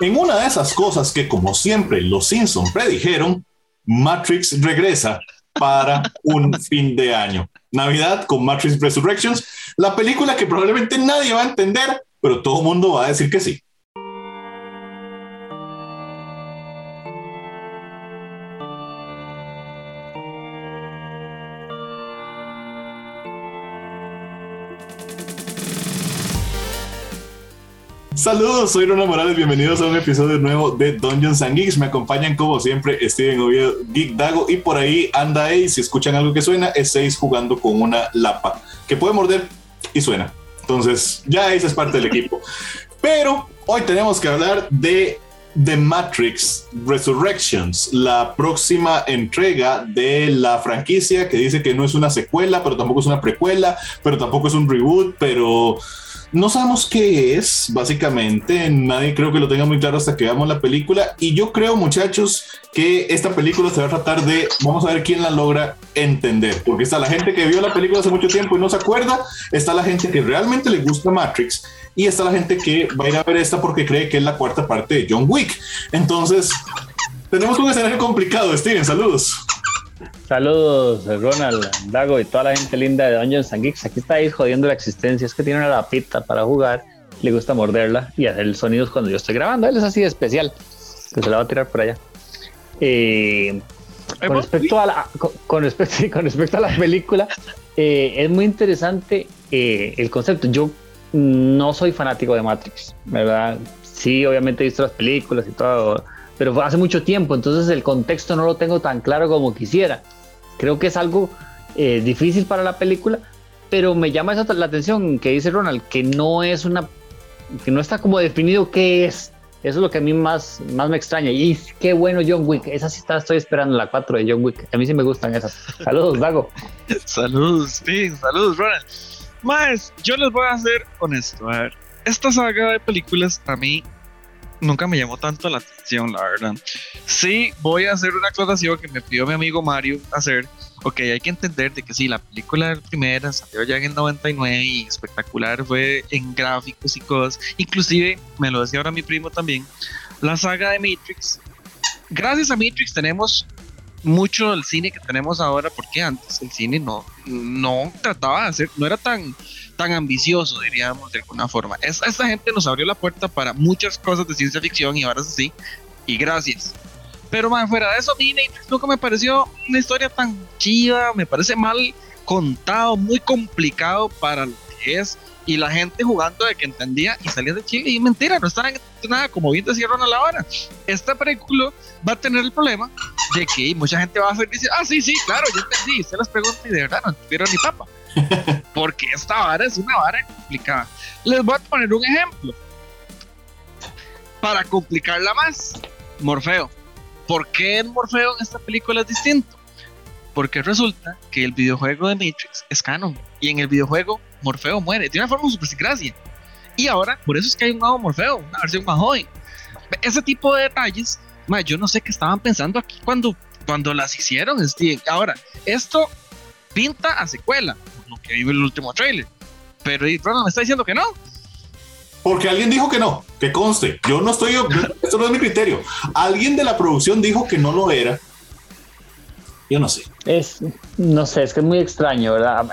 En una de esas cosas que, como siempre, los Simpson predijeron, Matrix regresa para un fin de año. Navidad con Matrix Resurrections, la película que probablemente nadie va a entender, pero todo el mundo va a decir que sí. Saludos, soy Ronald Morales, bienvenidos a un episodio nuevo de Dungeons and Geeks. Me acompañan como siempre Steven Oviedo, Geek Dago y por ahí anda Ace. Si escuchan algo que suena, es Ace jugando con una lapa que puede morder y suena. Entonces, ya Ace es parte del equipo. Pero hoy tenemos que hablar de The Matrix Resurrections, la próxima entrega de la franquicia que dice que no es una secuela, pero tampoco es una precuela, pero tampoco es un reboot, pero no sabemos qué es, básicamente. Nadie creo que lo tenga muy claro hasta que veamos la película. Y yo creo, muchachos, que esta película se va a tratar de, vamos a ver quién la logra entender. Porque está la gente que vio la película hace mucho tiempo y no se acuerda. Está la gente que realmente le gusta Matrix. Y está la gente que va a ir a ver esta porque cree que es la cuarta parte de John Wick. Entonces, tenemos un escenario complicado. Steven, saludos. Saludos, Ronald, Dago y toda la gente linda de Dungeons and Geeks. Aquí estáis jodiendo la existencia. Es que tiene una lapita para jugar, le gusta morderla y hacer sonidos cuando yo estoy grabando. Él es así de especial, que se la va a tirar por allá. Eh, con, respecto a la, con, respecto, con respecto a la película, eh, es muy interesante eh, el concepto. Yo no soy fanático de Matrix, ¿verdad? Sí, obviamente he visto las películas y todo pero hace mucho tiempo, entonces el contexto no lo tengo tan claro como quisiera. Creo que es algo eh, difícil para la película, pero me llama esa la atención que dice Ronald, que no es una, que no está como definido qué es. Eso es lo que a mí más, más me extraña. Y qué bueno John Wick. Esa sí está, estoy esperando, la 4 de John Wick. A mí sí me gustan esas. Saludos, Dago. saludos, sí, saludos, Ronald. Más, yo les voy a ser honesto. A ver, esta saga de películas a mí nunca me llamó tanto la atención, la verdad. Sí, voy a hacer una aclaración que me pidió mi amigo Mario hacer. Ok, hay que entender de que sí, la película primera salió ya en el 99 y espectacular fue en gráficos y cosas. Inclusive, me lo decía ahora mi primo también, la saga de Matrix. Gracias a Matrix tenemos mucho del cine que tenemos ahora, porque antes el cine no, no trataba de hacer, no era tan tan ambicioso, diríamos de alguna forma. esta gente nos abrió la puerta para muchas cosas de ciencia ficción y ahora sí, y gracias. Pero más fuera de eso, a mí nunca me pareció una historia tan chida, me parece mal contado, muy complicado para lo que es. Y la gente jugando de que entendía y salía de Chile. Y mentira, no están nada, como bien decían a la hora. Esta película va a tener el problema de que mucha gente va a hacer dice, ah, sí, sí, claro, yo entendí. Se las pregunta y de verdad no entendieron ni papa. Porque esta vara es una vara complicada. Les voy a poner un ejemplo. Para complicarla más, Morfeo. ¿Por qué Morfeo en esta película es distinto? Porque resulta que el videojuego de Matrix es canon. Y en el videojuego, Morfeo muere. De una forma super sin gracia. Y ahora, por eso es que hay un nuevo Morfeo, una versión más joven. Ese tipo de detalles, yo no sé qué estaban pensando aquí cuando, cuando las hicieron, Ahora, esto pinta a secuela que vive el último trailer. Pero Ronald me está diciendo que no. Porque alguien dijo que no, que conste. Yo no estoy, esto no es mi criterio. Alguien de la producción dijo que no lo era. Yo no sé. Es, no sé, es que es muy extraño, ¿verdad?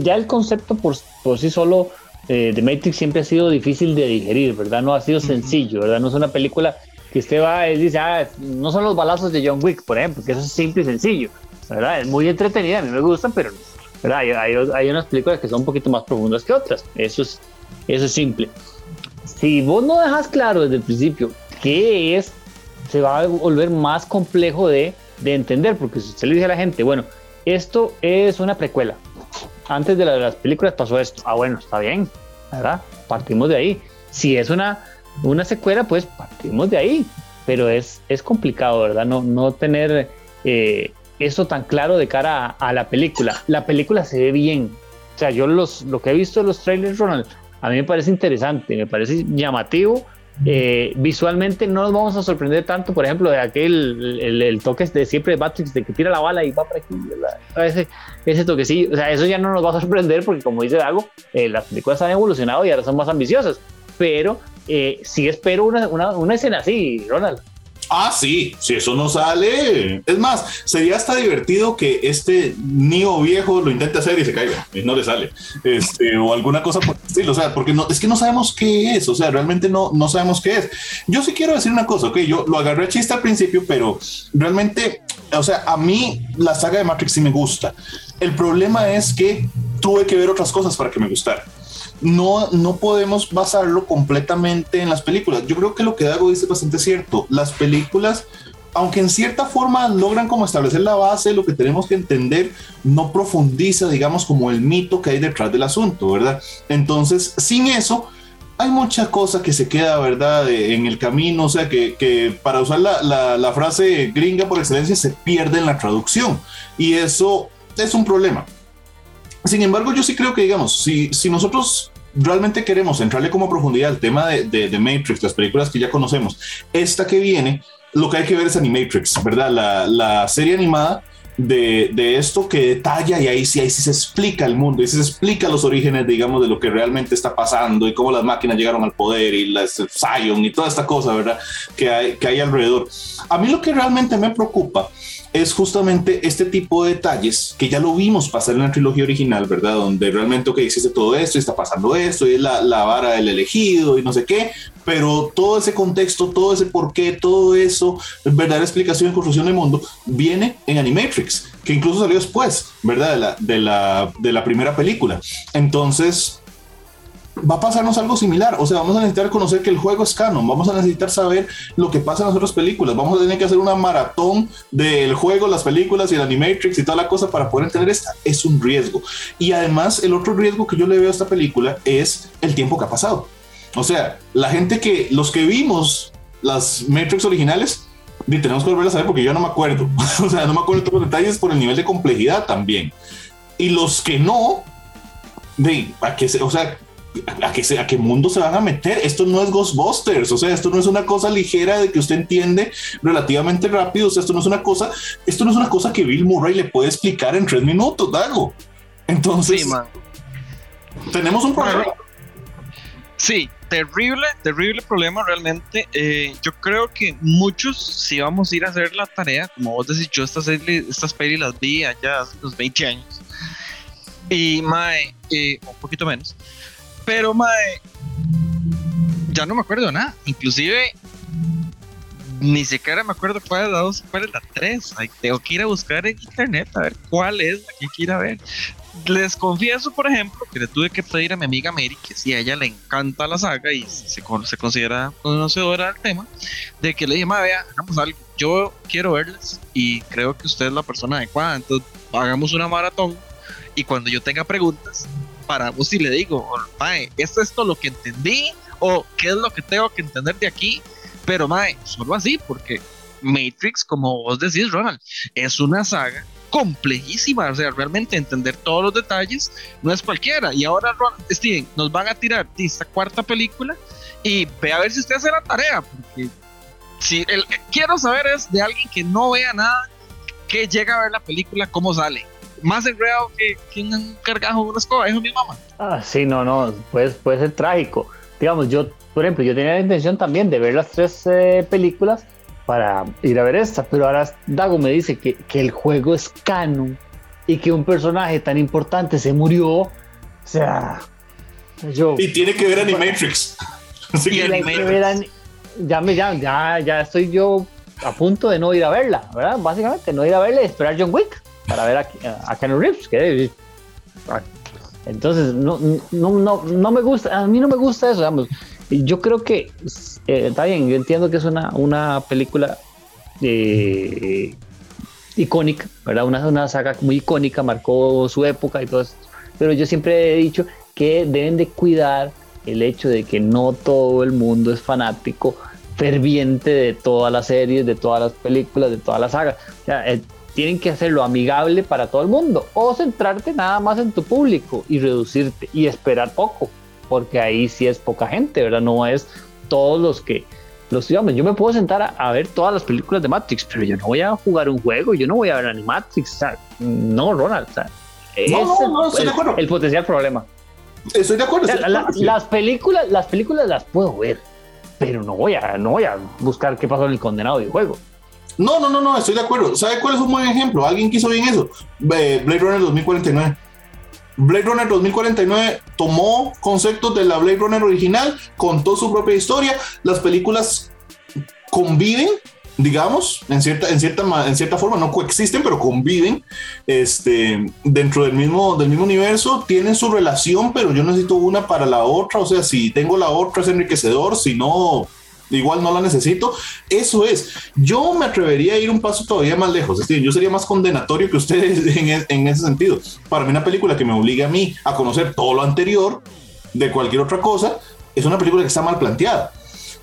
Ya, el concepto por, por sí solo eh, de Matrix siempre ha sido difícil de digerir, ¿verdad? No ha sido sencillo, ¿verdad? No es una película que usted va y dice, ah, no son los balazos de John Wick, por ejemplo, que eso es simple y sencillo, ¿verdad? Es muy entretenida, a mí me gusta, pero hay, hay, unas películas que son un poquito más profundas que otras. Eso es, eso es simple. Si vos no dejas claro desde el principio qué es, se va a volver más complejo de, de entender, porque si usted le dice a la gente, bueno, esto es una precuela. Antes de, las películas pasó esto. Ah, bueno, está bien, ¿verdad? Partimos de ahí. Si es una, una secuela, pues partimos de ahí. Pero es, es complicado, ¿verdad? No, no tener eh, eso tan claro de cara a, la película. La película se ve bien. O sea, yo los, lo que he visto en los trailers, Ronald, a mí me parece interesante, me parece llamativo. Eh, visualmente no nos vamos a sorprender tanto, por ejemplo, de aquel el, toque de siempre de Matrix de que tira la bala y va por aquí, ese, ese toquecillo, o sea, eso ya no nos va a sorprender porque como dice Dago, eh, las películas han evolucionado y ahora son más ambiciosas, pero eh, sí espero una, una, una escena así, Ronald. Ah, sí, si eso no sale. Es más, sería hasta divertido que este niño viejo lo intente hacer y se caiga y no le sale. Este, o alguna cosa por el. O sea, porque no, es que no sabemos qué es. O sea, realmente no, no sabemos qué es. Yo sí quiero decir una cosa, ok, yo lo agarré a chiste al principio, pero realmente, o sea, a mí la saga de Matrix sí me gusta. El problema es que tuve que ver otras cosas para que me gustara no, no podemos basarlo completamente en las películas. Yo creo que lo que Dago dice es bastante cierto. Las películas, aunque en cierta forma logran como establecer la base, lo que tenemos que entender no profundiza, digamos, como el mito que hay detrás del asunto, ¿verdad? Entonces, sin eso, hay mucha cosa que se queda, ¿verdad?, en el camino, o sea, que, para usar la, la frase gringa por excelencia, se pierde en la traducción. Y eso es un problema. Sin embargo, yo sí creo que, digamos, si, si nosotros realmente queremos entrarle como profundidad al tema de, de, Matrix, las películas que ya conocemos, esta que viene, lo que hay que ver es Animatrix, ¿verdad? La, la serie animada de, de, esto que detalla y ahí sí, ahí sí se explica el mundo, y se explica los orígenes, digamos, de lo que realmente está pasando y cómo las máquinas llegaron al poder y la Zion y toda esta cosa, ¿verdad? Que hay, que hay alrededor. A mí lo que realmente me preocupa es justamente este tipo de detalles que ya lo vimos pasar en la trilogía original, ¿verdad? Donde realmente, ok, existe todo esto y está pasando esto y es la, la vara del elegido y no sé qué, pero todo ese contexto, todo ese porqué, todo eso, verdadera explicación y construcción del mundo, viene en Animatrix, que incluso salió después, ¿verdad? De la, de la, de la primera película. Entonces, va a pasarnos algo similar. O sea, vamos a necesitar conocer que el juego es canon, vamos a necesitar saber lo que pasa en las otras películas, vamos a tener que hacer una maratón del juego, las películas y el Animatrix y toda la cosa para poder entender esta. Es un riesgo. Y además, el otro riesgo que yo le veo a esta película es el tiempo que ha pasado. O sea, la gente que, los que vimos las Matrix originales, tenemos que volverlas a ver porque yo no me acuerdo. o sea, no me acuerdo todos los detalles por el nivel de complejidad también. Y los que no, de, a que se, o sea, ¿A qué, ¿A qué mundo se van a meter? Esto no es Ghostbusters, o sea, esto no es una cosa ligera de que usted entiende relativamente rápido, o sea, esto no es una cosa, esto no es una cosa que Bill Murray le puede explicar en tres minutos, Dago. Entonces, tenemos un problema. Sí, terrible, terrible problema realmente. Eh, yo creo que muchos, si vamos a ir a hacer la tarea, como vos decís, yo estas, estas pelis las vi allá hace unos 20 años. Y, mae, eh, un poquito menos. Pero, mae, ya no me acuerdo nada. Inclusive, ni siquiera me acuerdo cuál es la 2 cuál es la 3. tengo que ir a buscar en internet a ver cuál es la que ver. Les confieso, por ejemplo, que le tuve que pedir a mi amiga Mary, que si a ella le encanta la saga y se, se considera conocedora del tema, de que le dije, ma, vea, hagamos algo. Yo quiero verlas y creo que usted es la persona adecuada. Entonces, hagamos una maratón y cuando yo tenga preguntas, paramos y le digo, mae, ¿es esto lo que entendí? ¿O qué es lo que tengo que entender de aquí? Pero, mae, solo así, porque Matrix, como vos decís, Ronald, es una saga complejísima, o sea, realmente entender todos los detalles no es cualquiera. Y ahora, Steven, nos van a tirar esta cuarta película y ve a ver si usted hace la tarea, porque si el, quiero saber es de alguien que no vea nada, que llega a ver la película, cómo sale más enredado que, que un cargajo de una escoba, es mi mamá. Ah, sí, no, no, puede, puede ser trágico. Digamos, yo, por ejemplo, yo tenía la intención también de ver las tres eh, películas para ir a ver esta, pero ahora Dago me dice que, que el juego es canon y que un personaje tan importante se murió. O sea, yo. Y tiene que ver Animatrix. tiene que ya, me, ya, ya, ya estoy yo a punto de no ir a verla, ¿verdad? Básicamente, no ir a verla y esperar John Wick para ver a, a Keanu Reeves. Que, entonces, no, no, no, no me gusta, a mí no me gusta eso, digamos. Yo creo que eh, está bien, yo entiendo que es una, una película eh, icónica, ¿verdad? Una, una saga muy icónica, marcó su época y todo eso. Pero yo siempre he dicho que deben de cuidar el hecho de que no todo el mundo es fanático ferviente de todas las series, de todas las películas, de todas las sagas. O sea, eh, tienen que hacerlo amigable para todo el mundo o centrarte nada más en tu público y reducirte y esperar poco, porque ahí sí es poca gente, ¿verdad? No es todos los que los digamos, yo me puedo sentar a, ver todas las películas de Matrix, pero yo no voy a jugar un juego, yo no voy a ver Animatrix, o sea, no, Ronald, o sea, no, no, estoy el, de acuerdo. el potencial problema. Estoy de acuerdo. las películas, las películas las puedo ver, pero no voy a, no voy a buscar qué pasó en el condenado de juego. No, no, no, no, estoy de acuerdo. ¿Sabe cuál es un buen ejemplo? Alguien quiso bien eso. Blade Runner 2049. Blade Runner 2049 tomó conceptos de la Blade Runner original, contó su propia historia. Las películas conviven digamos, en cierta, en cierta, en cierta forma, no coexisten, pero conviven este, dentro del mismo, del mismo universo, tienen su relación, pero yo necesito una para la otra, o sea, si tengo la otra es enriquecedor, si no, igual no la necesito. Eso es, yo me atrevería a ir un paso todavía más lejos, es decir, yo sería más condenatorio que ustedes en, en ese sentido. Para mí una película que me obliga a mí a conocer todo lo anterior de cualquier otra cosa, es una película que está mal planteada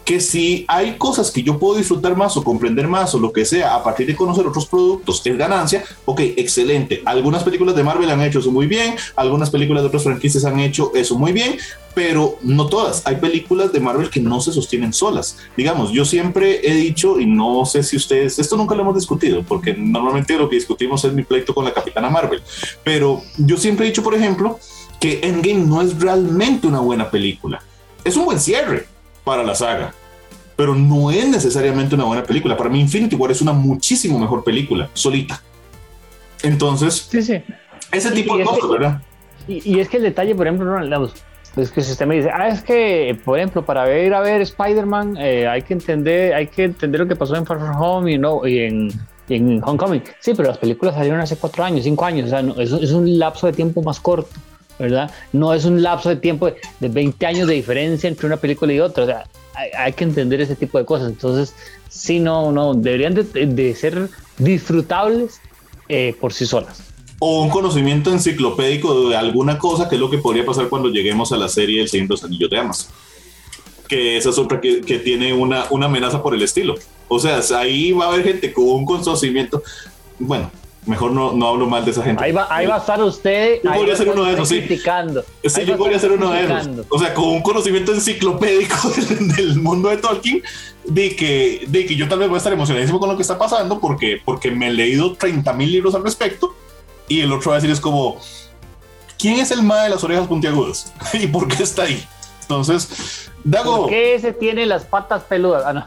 que si hay cosas que yo puedo disfrutar más o comprender más o lo que sea a partir de conocer otros productos es ganancia, ok, excelente. Algunas películas de Marvel han hecho eso muy bien, algunas películas de otras franquicias han hecho eso muy bien, pero no todas. Hay películas de Marvel que no se sostienen solas. Digamos, yo siempre he dicho, y no sé si ustedes, esto nunca lo hemos discutido, porque normalmente lo que discutimos es mi pleito con la Capitana Marvel, pero yo siempre he dicho, por ejemplo, que Endgame no es realmente una buena película. Es un buen cierre, para la saga. Pero no es necesariamente una buena película. Para mí Infinity War es una muchísimo mejor película, solita. Entonces, sí, sí. ese tipo de cosas, ¿verdad? Y, es que el detalle, por ejemplo, es que si usted me dice, ah, es que, por ejemplo, para ir a ver Spider-Man eh, hay que entender, hay que entender lo que pasó en Far From Home y, no, y en, en Homecoming. Sí, pero las películas salieron hace cuatro años, cinco años, o sea, no, es, es, un lapso de tiempo más corto. ¿Verdad? No es un lapso de tiempo de, 20 años de diferencia entre una película y otra, o sea, hay, que entender ese tipo de cosas. Entonces, sí, no, no, deberían de, ser disfrutables eh, por sí solas. O un conocimiento enciclopédico de alguna cosa, que es lo que podría pasar cuando lleguemos a la serie El Señor de los Anillos de Amazon. Que esa es otra que, que tiene una, una amenaza por el estilo. O sea, ahí va a haber gente con un conocimiento. Bueno, Mejor no, no hablo mal de esa gente. Ahí va, ahí va a estar usted. Yo podría ser uno de esos, sí. Criticando. Sí, yo podría ser uno de esos. O sea, con un conocimiento enciclopédico del, mundo de Tolkien, de que, de que yo tal vez voy a estar emocionadísimo con lo que está pasando porque, porque me he leído 30 mil libros al respecto. Y el otro va a decir es como, ¿quién es el ma de las orejas puntiagudas? ¿Y por qué está ahí? Entonces, Dago. ¿Por qué ese tiene las patas peludas? Ah, no.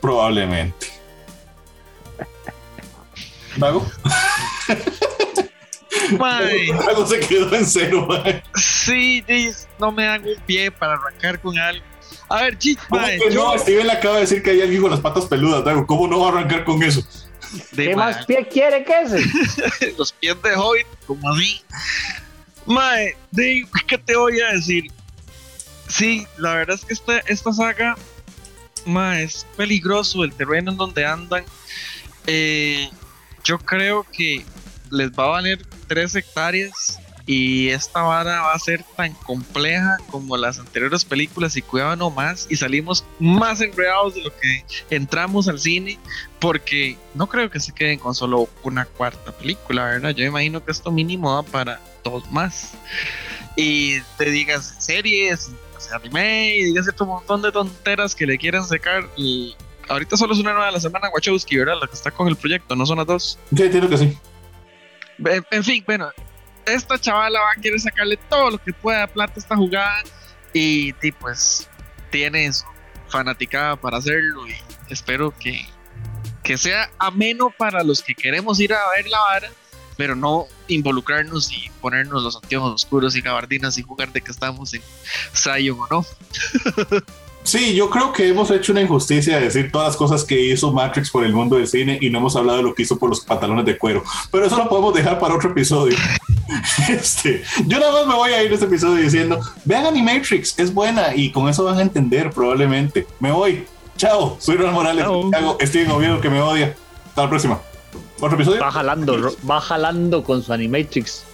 Probablemente. ¿Mago? Mago se quedó en cero, mae. Sí, no me hago un pie para arrancar con algo. A ver, chis, No, Steven le acaba de decir que hay alguien con las patas peludas, Dago. ¿Cómo no va a arrancar con eso? ¿Qué más pie quiere que ese? Los pies de Hobbit, como a mí. Mae, ¿qué te voy a decir? Sí, la verdad es que esta, esta saga, mae, es peligroso el terreno en donde andan. Eh, yo creo que les va a valer tres hectáreas y esta vara va a ser tan compleja como las anteriores películas y cuidado no más y salimos más enredados de lo que entramos al cine porque no creo que se queden con solo una cuarta película, ¿verdad? Yo imagino que esto mínimo va para dos más y te digas series, anime y digas un montón de tonteras que le quieran sacar y ahorita solo es una nueva de la semana Wachowski, ¿verdad? La que está con el proyecto, ¿no son las dos? Sí, entiendo que sí. En, fin, bueno, esta chavala va a querer sacarle todo lo que pueda de plata a esta jugada y, pues tiene su fanaticada para hacerlo y espero que, que sea ameno para los que queremos ir a ver la vara, pero no involucrarnos y ponernos los anteojos oscuros y gabardinas y jugar de que estamos en Zion o no. Sí, yo creo que hemos hecho una injusticia de decir todas las cosas que hizo Matrix por el mundo del cine y no hemos hablado de lo que hizo por los pantalones de cuero. Pero eso lo podemos dejar para otro episodio. Este, yo nada más me voy a ir a este episodio diciendo, vean Animatrix, es buena y con eso van a entender probablemente. Me voy. Chao, soy Ronald Morales. Hago Steven Oviedo que me odia. Hasta la próxima. ¿Otro episodio? Va jalando, va jalando con su Animatrix.